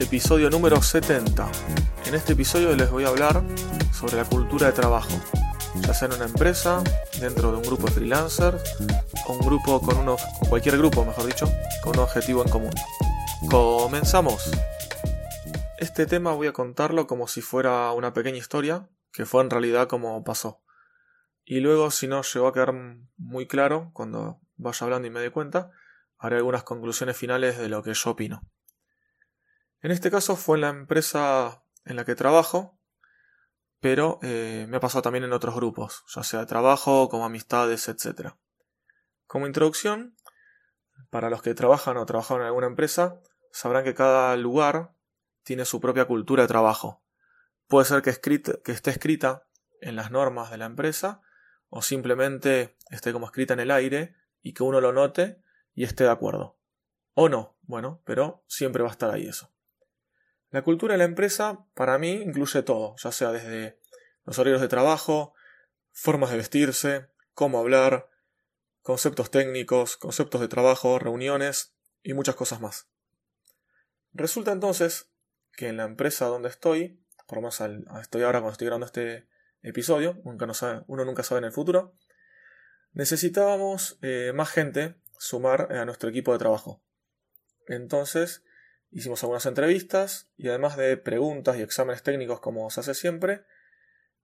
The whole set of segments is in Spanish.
Episodio número 70. En este episodio les voy a hablar sobre la cultura de trabajo, ya sea en una empresa, dentro de un grupo de freelancers, o un grupo con uno, cualquier grupo, mejor dicho, con un objetivo en común. Comenzamos. Este tema voy a contarlo como si fuera una pequeña historia, que fue en realidad como pasó. Y luego, si no llegó a quedar muy claro, cuando vaya hablando y me dé cuenta, haré algunas conclusiones finales de lo que yo opino. En este caso fue en la empresa en la que trabajo, pero eh, me ha pasado también en otros grupos, ya sea de trabajo, como amistades, etc. Como introducción, para los que trabajan o trabajan en alguna empresa, sabrán que cada lugar tiene su propia cultura de trabajo. Puede ser que, que esté escrita en las normas de la empresa o simplemente esté como escrita en el aire y que uno lo note y esté de acuerdo. O no, bueno, pero siempre va a estar ahí eso. La cultura de la empresa, para mí, incluye todo, ya sea desde los horarios de trabajo, formas de vestirse, cómo hablar, conceptos técnicos, conceptos de trabajo, reuniones y muchas cosas más. Resulta entonces que en la empresa donde estoy, por lo menos estoy ahora cuando estoy grabando este episodio, nunca no sabe, uno nunca sabe en el futuro, necesitábamos eh, más gente sumar a nuestro equipo de trabajo. Entonces hicimos algunas entrevistas y además de preguntas y exámenes técnicos como se hace siempre,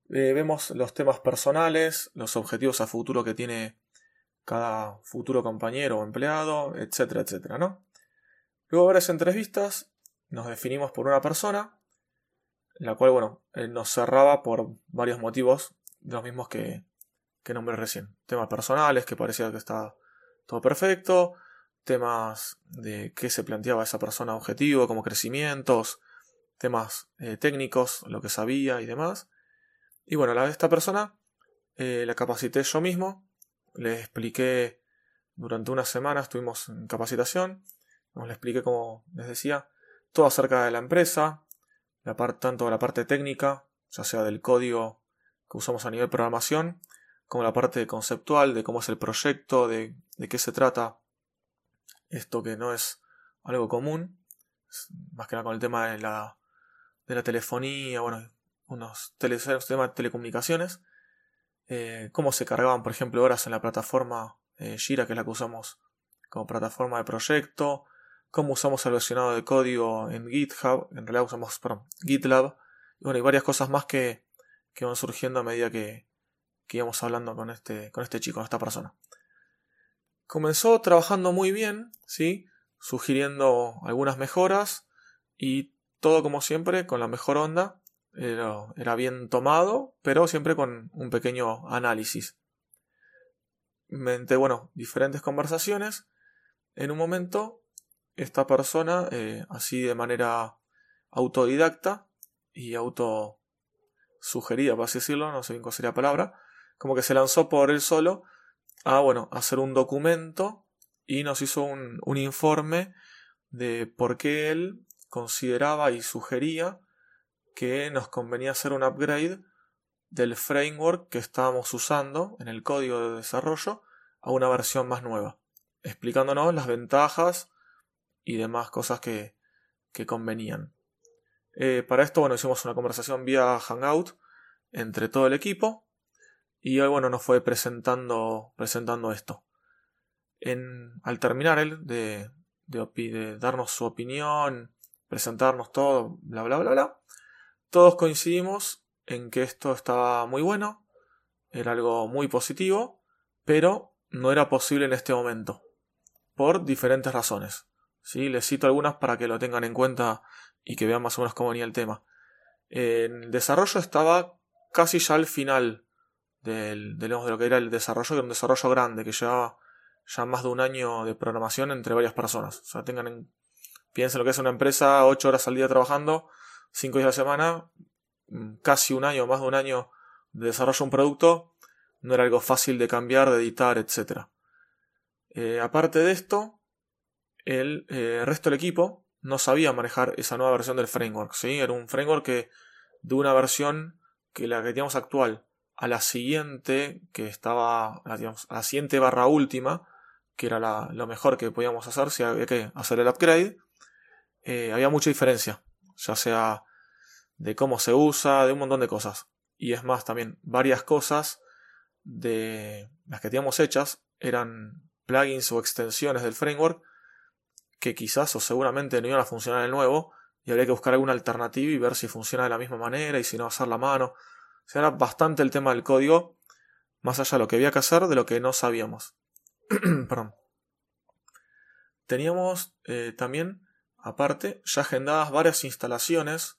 eh, vemos los temas personales, los objetivos a futuro que tiene cada futuro compañero o empleado, etcétera, etcétera, ¿no? Luego de varias entrevistas nos definimos por una persona la cual, bueno, nos cerraba por varios motivos, los mismos que, que nombré recién. Temas personales, que parecía que estaba todo perfecto, temas de qué se planteaba esa persona objetivo, como crecimientos, temas eh, técnicos, lo que sabía y demás. Y bueno, la de esta persona eh, la capacité yo mismo, le expliqué durante una semana, estuvimos en capacitación, le expliqué, como les decía, todo acerca de la empresa, tanto la parte técnica, ya sea del código que usamos a nivel programación, como la parte conceptual de cómo es el proyecto, de, qué se trata esto que no es algo común, más que nada con el tema de la, de la telefonía, bueno, unos temas de telecomunicaciones, eh, cómo se cargaban, por ejemplo, horas en la plataforma eh, Jira, que es la que usamos como plataforma de proyecto, cómo usamos el versionado de código en GitHub, en realidad usamos GitLab, y bueno, hay varias cosas más que, que van surgiendo a medida que, que íbamos hablando con este, con este chico, con esta persona. Comenzó trabajando muy bien, ¿sí? sugiriendo algunas mejoras y todo como siempre con la mejor onda. Era, era, bien tomado, pero siempre con un pequeño análisis. Mente, bueno, diferentes conversaciones. En un momento esta persona, eh, así de manera autodidacta y auto sugerida, por así decirlo, no sé bien cuál sería la palabra, como que se lanzó por él solo a, bueno, hacer un documento y nos hizo un, un informe de por qué él consideraba y sugería que nos convenía hacer un upgrade del framework que estábamos usando en el código de desarrollo a una versión más nueva, explicándonos las ventajas y demás cosas que, que convenían. Eh, para esto, bueno, hicimos una conversación vía Hangout entre todo el equipo y hoy, bueno, nos fue presentando, presentando esto. Al terminar él de, de, darnos su opinión, presentarnos todo, bla, bla, bla, bla, todos coincidimos en que esto estaba muy bueno, era algo muy positivo, pero no era posible en este momento, por diferentes razones. ¿sí? Les cito algunas para que lo tengan en cuenta y que vean más o menos cómo venía el tema. el desarrollo estaba casi ya al final del, de lo que era el desarrollo, que era un desarrollo grande, que llevaba ya más de un año de programación entre varias personas. O sea, tengan en, piensen lo que es una empresa, 8 horas al día trabajando, 5 días a la semana, mm, casi un año, más de un año de desarrollo de un producto, no era algo fácil de cambiar, de editar, etc. Eh, aparte de esto, el eh, resto del equipo no sabía manejar esa nueva versión del framework. ¿sí? Era un framework que de una versión que la que teníamos actual a la siguiente, que estaba, digamos, a la siguiente barra última, que era lo mejor que podíamos hacer si había que hacer el upgrade, eh, había mucha diferencia, ya sea de cómo se usa, de un montón de cosas. Y es más, también varias cosas de las que teníamos hechas eran plugins o extensiones del framework que quizás o seguramente no iban a funcionar en el nuevo y habría que buscar alguna alternativa y ver si funciona de la misma manera y si no hacer la mano. Sea, era bastante el tema del código, más allá de lo que había que hacer de lo que no sabíamos. Perdón. Teníamos eh, también, aparte, ya agendadas varias instalaciones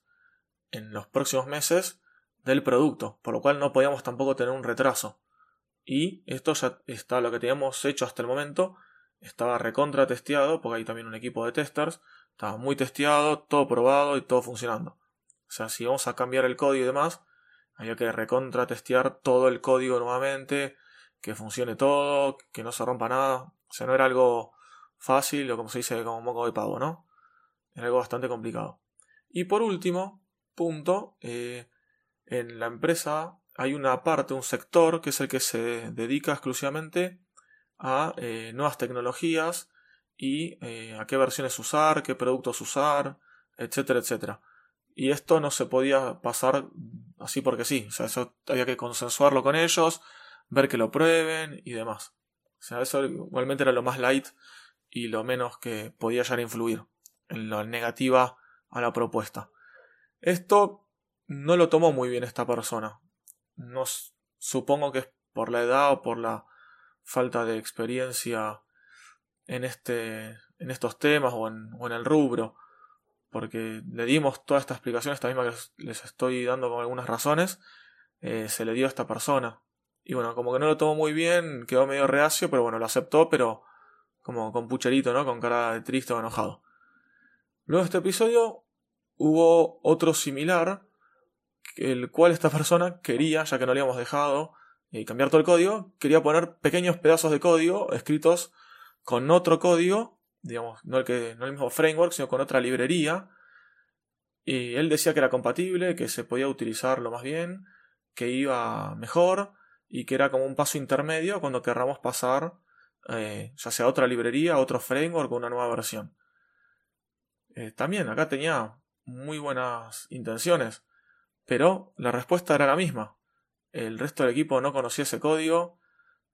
en los próximos meses del producto, por lo cual no podíamos tampoco tener un retraso. Y esto ya está lo que teníamos hecho hasta el momento, estaba recontra testeado, porque hay también un equipo de testers, estaba muy testeado, todo probado y todo funcionando. O sea, si vamos a cambiar el código y demás, había que recontra testear todo el código nuevamente, que funcione todo, que no se rompa nada. O sea, no era algo fácil o como se dice, como moco de pavo, ¿no? Era algo bastante complicado. Y por último, punto, eh, en la empresa hay una parte, un sector, que es el que se dedica exclusivamente a eh, nuevas tecnologías y eh, a qué versiones usar, qué productos usar, etcétera, etcétera. Y esto no se podía pasar así porque sí, o sea, eso había que consensuarlo con ellos, ver que lo prueben y demás. O sea, eso igualmente era lo más light y lo menos que podía llegar a influir en la negativa a la propuesta. Esto no lo tomó muy bien esta persona no supongo que es por la edad o por la falta de experiencia en este en estos temas o en, el rubro porque le dimos toda esta explicación esta misma que les estoy dando con algunas razones eh, se le dio a esta persona. Y bueno como que no lo tomó muy bien quedó medio reacio pero bueno lo aceptó pero como con pucherito no con cara de triste o enojado. Luego de este episodio hubo otro similar el cual esta persona quería, ya que no le habíamos dejado eh, cambiar todo el código, quería poner pequeños pedazos de código escritos con otro código, digamos, no el, que, no el mismo framework, sino con otra librería. Y él decía que era compatible, que se podía utilizar lo más bien, que iba mejor y que era como un paso intermedio cuando querramos pasar eh, ya sea a otra librería, a otro framework o una nueva versión. Eh, también acá tenía muy buenas intenciones. Pero la respuesta era la misma. El resto del equipo no conocía ese código,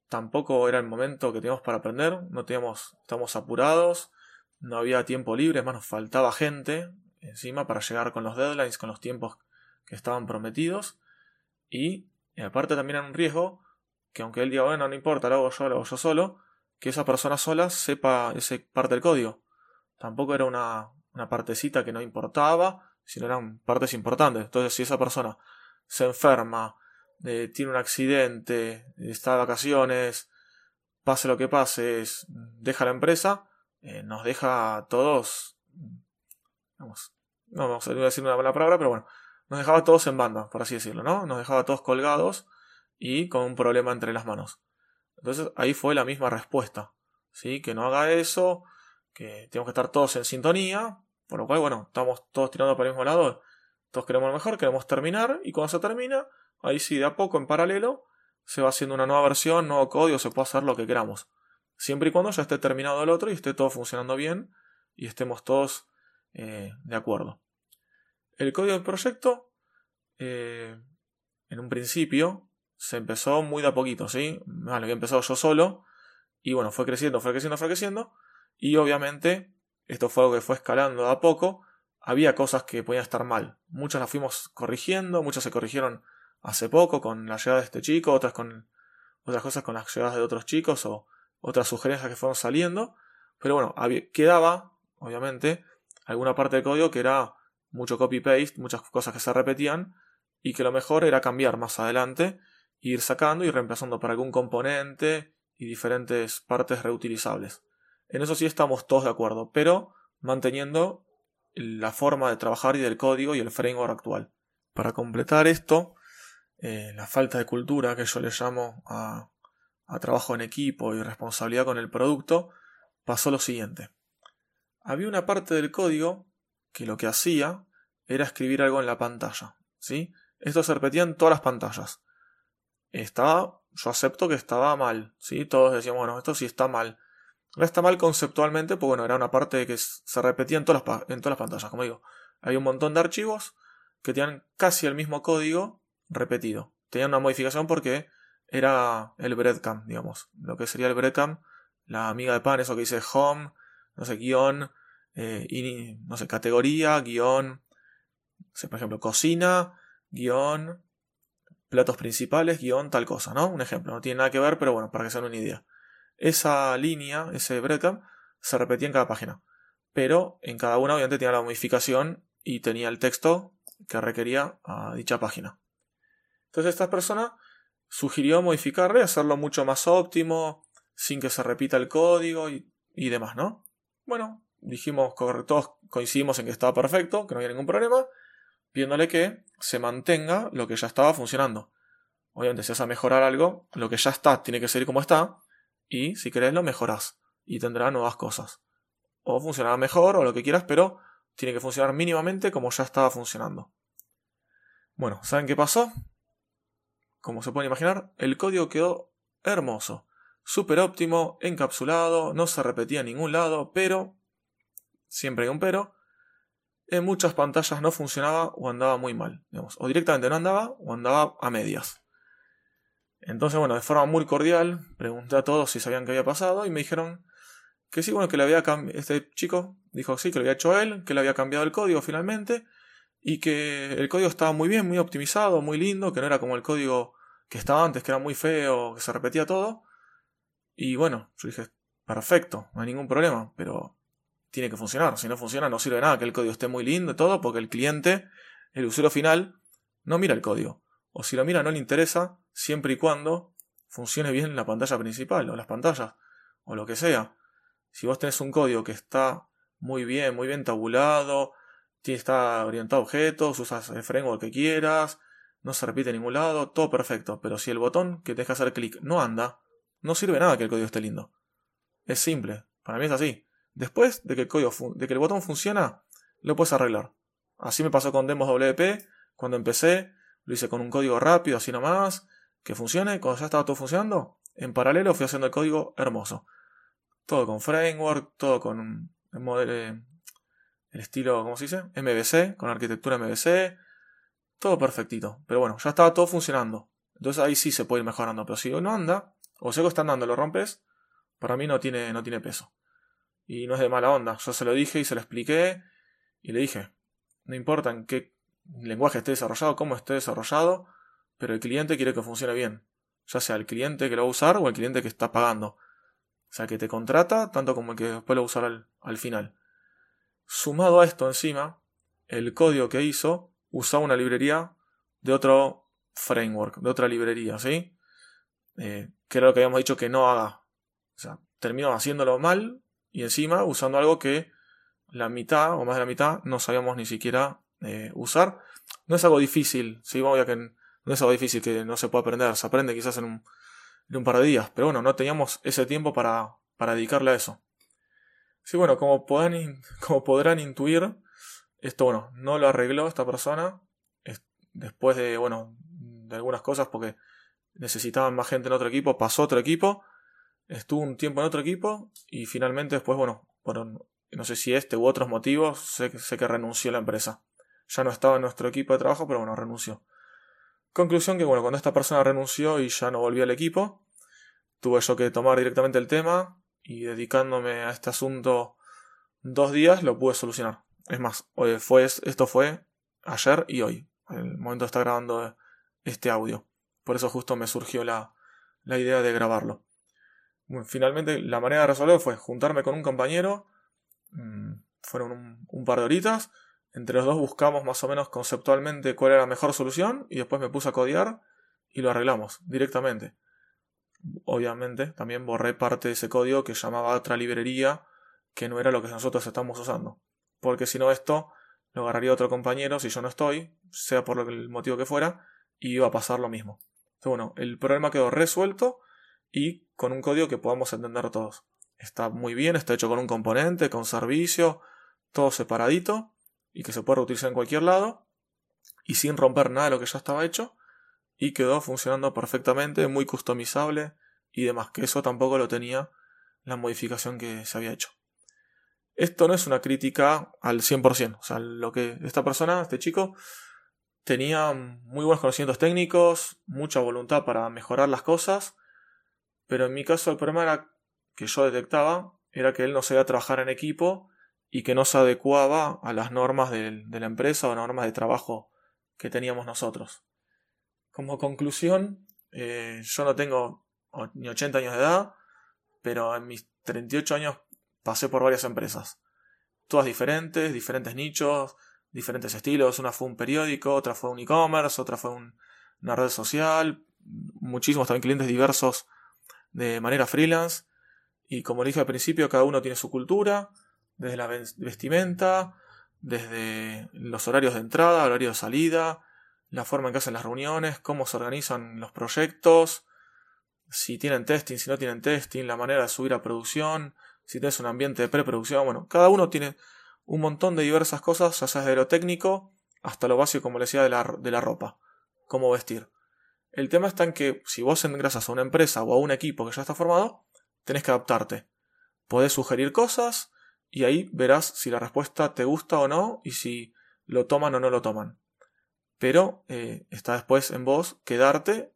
tampoco era el momento que teníamos para aprender, no teníamos, estábamos apurados, no había tiempo libre, más, nos faltaba gente encima para llegar con los deadlines, con los tiempos que estaban prometidos. Y, aparte también era un riesgo que aunque él diga, bueno, no importa, lo hago yo, lo hago yo solo, que esa persona sola sepa esa parte del código. Tampoco era una, una partecita que no importaba, si no eran partes importantes. Entonces, si esa persona se enferma, eh, tiene un accidente, está de vacaciones, pase lo que pase, deja la empresa, eh, nos deja a todos, vamos, no vamos a decir una mala palabra, pero bueno, nos dejaba a todos en banda, por así decirlo, ¿no? Nos dejaba a todos colgados y con un problema entre las manos. Entonces ahí fue la misma respuesta, ¿sí? Que no haga eso, que tenemos que estar todos en sintonía, por lo cual, bueno, estamos todos tirando para el mismo lado. Todos queremos lo mejor, queremos terminar. Y cuando se termina, ahí sí, de a poco, en paralelo, se va haciendo una nueva versión, nuevo código, se puede hacer lo que queramos. Siempre y cuando ya esté terminado el otro y esté todo funcionando bien y estemos todos eh, de acuerdo. El código del proyecto, eh, en un principio, se empezó muy de a poquito, ¿sí? Vale, había empezado yo solo y bueno, fue creciendo, fue creciendo, fue creciendo y obviamente esto fue algo que fue escalando a poco. Había cosas que podían estar mal. Muchas las fuimos corrigiendo, muchas se corrigieron hace poco con la llegada de este chico, otras con otras cosas con las llegadas de otros chicos o otras sugerencias que fueron saliendo. Pero bueno, quedaba, obviamente, alguna parte del código que era mucho copy-paste, muchas cosas que se repetían y que lo mejor era cambiar más adelante, ir sacando y reemplazando para algún componente y diferentes partes reutilizables. En eso sí estamos todos de acuerdo, pero manteniendo la forma de trabajar y del código y el framework actual. Para completar esto, eh, la falta de cultura que yo le llamo a, a trabajo en equipo y responsabilidad con el producto, pasó lo siguiente. Había una parte del código que lo que hacía era escribir algo en la pantalla. ¿sí? Esto se repetía en todas las pantallas. Estaba, yo acepto que estaba mal. ¿sí? Todos decían, bueno, esto sí está mal. No está mal conceptualmente, porque bueno, era una parte que se repetía en todas, las, en todas las pantallas. Como digo, hay un montón de archivos que tenían casi el mismo código repetido. Tenían una modificación porque era el breadcam, digamos. Lo que sería el breadcam, la amiga de pan, eso que dice home, no sé, guion, eh, no sé, categoría, guion, por ejemplo, cocina, guion, platos principales, guion, tal cosa, ¿no? Un ejemplo, no tiene nada que ver, pero bueno, para que se den una idea. Esa línea, ese breadcam, se repetía en cada página. Pero en cada una obviamente tenía la modificación y tenía el texto que requería a dicha página. Entonces esta persona sugirió modificarle, hacerlo mucho más óptimo, sin que se repita el código y, demás, ¿no? Bueno, dijimos, todos coincidimos en que estaba perfecto, que no había ningún problema, pidiéndole que se mantenga lo que ya estaba funcionando. Obviamente, si vas a mejorar algo, lo que ya está tiene que seguir como está, y si querés lo mejorás, y tendrá nuevas cosas. O funcionará mejor, o lo que quieras, pero tiene que funcionar mínimamente como ya estaba funcionando. Bueno, ¿saben qué pasó? Como se pueden imaginar, el código quedó hermoso, súper óptimo, encapsulado, no se repetía en ningún lado, pero siempre hay un pero, en muchas pantallas no funcionaba o andaba muy mal, digamos, o directamente no andaba o andaba a medias. Entonces, bueno, de forma muy cordial, pregunté a todos si sabían qué había pasado y me dijeron que sí, bueno, que le había cambiado, este chico dijo sí, que lo había hecho él, que le había cambiado el código finalmente y que el código estaba muy bien, muy optimizado, muy lindo, que no era como el código que estaba antes, que era muy feo, que se repetía todo. Y bueno, yo dije, perfecto, no hay ningún problema, pero tiene que funcionar. Si no funciona, no sirve de nada que el código esté muy lindo y todo, porque el cliente, el usuario final, no mira el código. O si lo mira, no le interesa, siempre y cuando funcione bien la pantalla principal, o las pantallas, o lo que sea. Si vos tenés un código que está muy bien, muy bien tabulado, está orientado a objetos, usas el framework que quieras, no se repite en ningún lado, todo perfecto. Pero si el botón que te deja hacer clic no anda, no sirve nada que el código esté lindo. Es simple, para mí es así. Después de que el, código de que el botón funciona, lo puedes arreglar. Así me pasó con Demos WP, cuando empecé, lo hice con un código rápido, así nomás, que funcione, cuando ya estaba todo funcionando, en paralelo fui haciendo el código hermoso. Todo con framework, todo con el estilo, ¿cómo se dice? MVC, con arquitectura MVC, todo perfectito. Pero bueno, ya estaba todo funcionando. Entonces ahí sí se puede ir mejorando. Pero si no anda, o algo está andando lo rompes, para mí no tiene, no tiene peso. Y no es de mala onda. Yo se lo dije y se lo expliqué. Y le dije, no importa en qué lenguaje esté desarrollado, cómo esté desarrollado, pero el cliente quiere que funcione bien. Ya sea el cliente que lo va a usar o el cliente que está pagando. O sea, que te contrata, tanto como el que después lo va a usar al, al final. Sumado a esto encima, el código que hizo usaba una librería de otro framework, de otra librería, ¿sí? Eh, que era lo que habíamos dicho que no haga. O sea, terminó haciéndolo mal y encima usando algo que la mitad o más de la mitad no sabíamos ni siquiera eh, usar. No es algo difícil, ¿sí? Que no es algo difícil que no se pueda aprender, se aprende quizás en un, par de días, pero bueno, no teníamos ese tiempo para dedicarle a eso. Sí, bueno, como, podrán, como podrán intuir, esto, bueno, no lo arregló esta persona después de, bueno, de algunas cosas porque necesitaban más gente en otro equipo, pasó otro equipo estuvo un tiempo en otro equipo y finalmente después, bueno, por no sé si este u otros motivos, sé, sé que renunció a la empresa. Ya no estaba en nuestro equipo de trabajo, pero bueno, renunció. Conclusión que, bueno, cuando esta persona renunció y ya no volvió al equipo, tuve yo que tomar directamente el tema y dedicándome a este asunto dos días lo pude solucionar. Es más, fue, esto fue ayer y hoy, el momento de estar grabando este audio. Por eso justo me surgió la, la idea de grabarlo finalmente la manera de resolver fue juntarme con un compañero, mm, fueron un, par de horitas, entre los dos buscamos más o menos conceptualmente cuál era la mejor solución y después me puse a codear y lo arreglamos directamente. Obviamente también borré parte de ese código que llamaba otra librería que no era lo que nosotros estamos usando. Porque si no esto lo agarraría otro compañero si yo no estoy, sea por el motivo que fuera, y iba a pasar lo mismo. Bueno, el problema quedó resuelto y con un código que podamos entender todos. Está muy bien, está hecho con un componente, con servicio, todo separadito y que se puede reutilizar en cualquier lado y sin romper nada de lo que ya estaba hecho y quedó funcionando perfectamente, muy customizable y demás, que eso tampoco lo tenía la modificación que se había hecho. Esto no es una crítica al 100%, o sea, lo que esta persona, este chico, tenía muy buenos conocimientos técnicos, mucha voluntad para mejorar las cosas, pero en mi caso el problema que yo detectaba era que él no sabía trabajar en equipo y que no se adecuaba a las normas de, la empresa o normas de trabajo que teníamos nosotros. Como conclusión, eh, yo no tengo ni 80 años de edad, pero en mis 38 años pasé por varias empresas. Todas diferentes, diferentes nichos, diferentes estilos. Una fue un periódico, otra fue un e-commerce, otra fue una red social. Muchísimos también clientes diversos de manera freelance. Y como dije al principio, cada uno tiene su cultura, desde la vestimenta, desde los horarios de entrada, horarios de salida, la forma en que hacen las reuniones, cómo se organizan los proyectos, si tienen testing, si no tienen testing, la manera de subir a producción, si tienes un ambiente de preproducción. Bueno, cada uno tiene un montón de diversas cosas, ya sea desde lo técnico hasta lo básico, como le decía, de la, de la ropa, cómo vestir. El tema está en que si vos engrasas a una empresa o a un equipo que ya está formado, tenés que adaptarte. Podés sugerir cosas y ahí verás si la respuesta te gusta o no y si lo toman o no lo toman. Pero eh, está después en vos quedarte,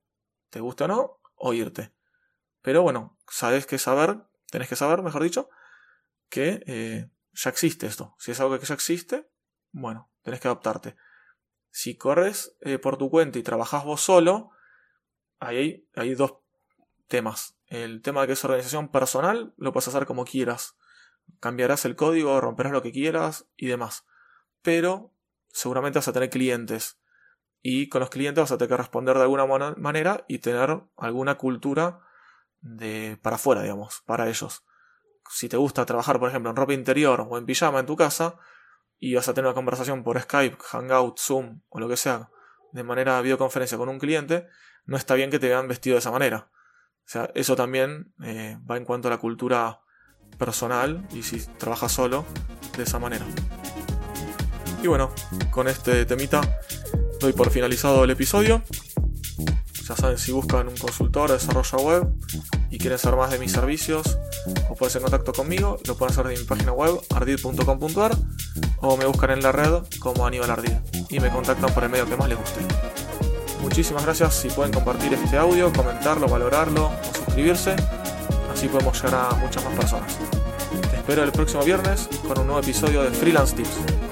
te gusta o no, o irte. Pero bueno, sabes que saber, tenés que saber, mejor dicho, que eh, ya existe esto. Si es algo que ya existe, bueno, tenés que adaptarte. Si corres eh, por tu cuenta y trabajas vos solo, ahí hay, dos temas. El tema de que es organización personal, lo puedes hacer como quieras. Cambiarás el código, romperás lo que quieras y demás. Pero seguramente vas a tener clientes. Y con los clientes vas a tener que responder de alguna manera y tener alguna cultura de para afuera, digamos, para ellos. Si te gusta trabajar, por ejemplo, en ropa interior o en pijama en tu casa, y vas a tener una conversación por Skype, Hangout, Zoom o lo que sea, de manera videoconferencia con un cliente, no está bien que te vean vestido de esa manera. O sea, eso también eh, va en cuanto a la cultura personal y si trabajas solo, de esa manera. Y bueno, con este temita doy por finalizado el episodio. Ya saben, si buscan un consultor de desarrollo web y quieren saber más de mis servicios o pueden en contacto conmigo, lo pueden hacer de mi página web ardid.com.ar o me buscan en la red como Aníbal Ardid y me contactan por el medio que más les guste. Muchísimas gracias si pueden compartir este audio, comentarlo, valorarlo o suscribirse. Así podemos llegar a muchas más personas. Te espero el próximo viernes con un nuevo episodio de Freelance Tips.